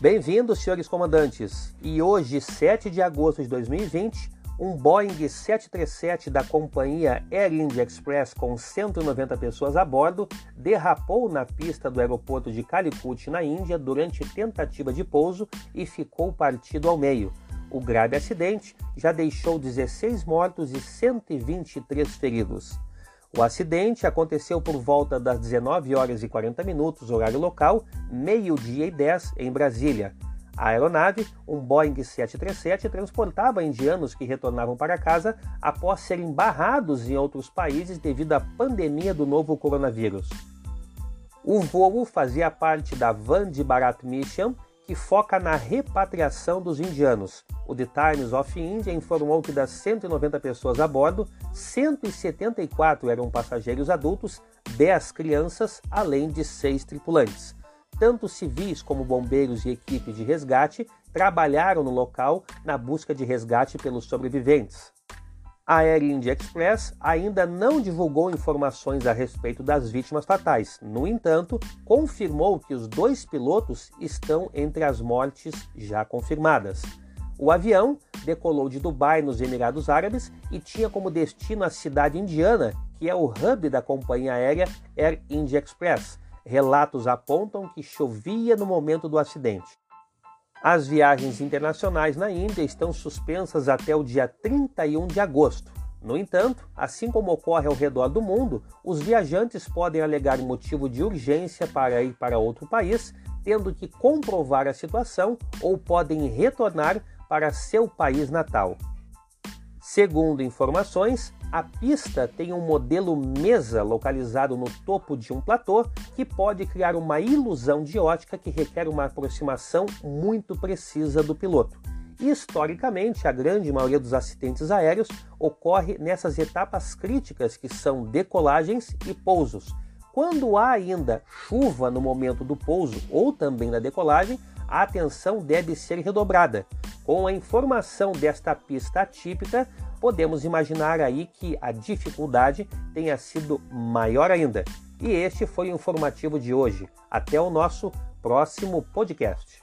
Bem-vindos, senhores comandantes. E hoje, 7 de agosto de 2020, um Boeing 737 da companhia Air India Express com 190 pessoas a bordo derrapou na pista do aeroporto de Calicut, na Índia, durante tentativa de pouso e ficou partido ao meio. O grave acidente já deixou 16 mortos e 123 feridos. O acidente aconteceu por volta das 19 horas e 40 minutos, horário local, meio-dia e 10 em Brasília. A aeronave, um Boeing 737, transportava indianos que retornavam para casa após serem barrados em outros países devido à pandemia do novo coronavírus. O voo fazia parte da Vande Bharat Mission que foca na repatriação dos indianos. O The Times of India informou que das 190 pessoas a bordo, 174 eram passageiros adultos, 10 crianças, além de 6 tripulantes. Tanto civis como bombeiros e equipe de resgate trabalharam no local na busca de resgate pelos sobreviventes. A Air India Express ainda não divulgou informações a respeito das vítimas fatais. No entanto, confirmou que os dois pilotos estão entre as mortes já confirmadas. O avião decolou de Dubai, nos Emirados Árabes, e tinha como destino a cidade indiana, que é o hub da companhia aérea Air India Express. Relatos apontam que chovia no momento do acidente. As viagens internacionais na Índia estão suspensas até o dia 31 de agosto. No entanto, assim como ocorre ao redor do mundo, os viajantes podem alegar motivo de urgência para ir para outro país, tendo que comprovar a situação ou podem retornar para seu país natal. Segundo informações, a pista tem um modelo mesa localizado no topo de um platô que pode criar uma ilusão de ótica que requer uma aproximação muito precisa do piloto. Historicamente, a grande maioria dos acidentes aéreos ocorre nessas etapas críticas que são decolagens e pousos. Quando há ainda chuva no momento do pouso ou também na decolagem, a atenção deve ser redobrada. Com a informação desta pista atípica, podemos imaginar aí que a dificuldade tenha sido maior ainda. E este foi o informativo de hoje. Até o nosso próximo podcast.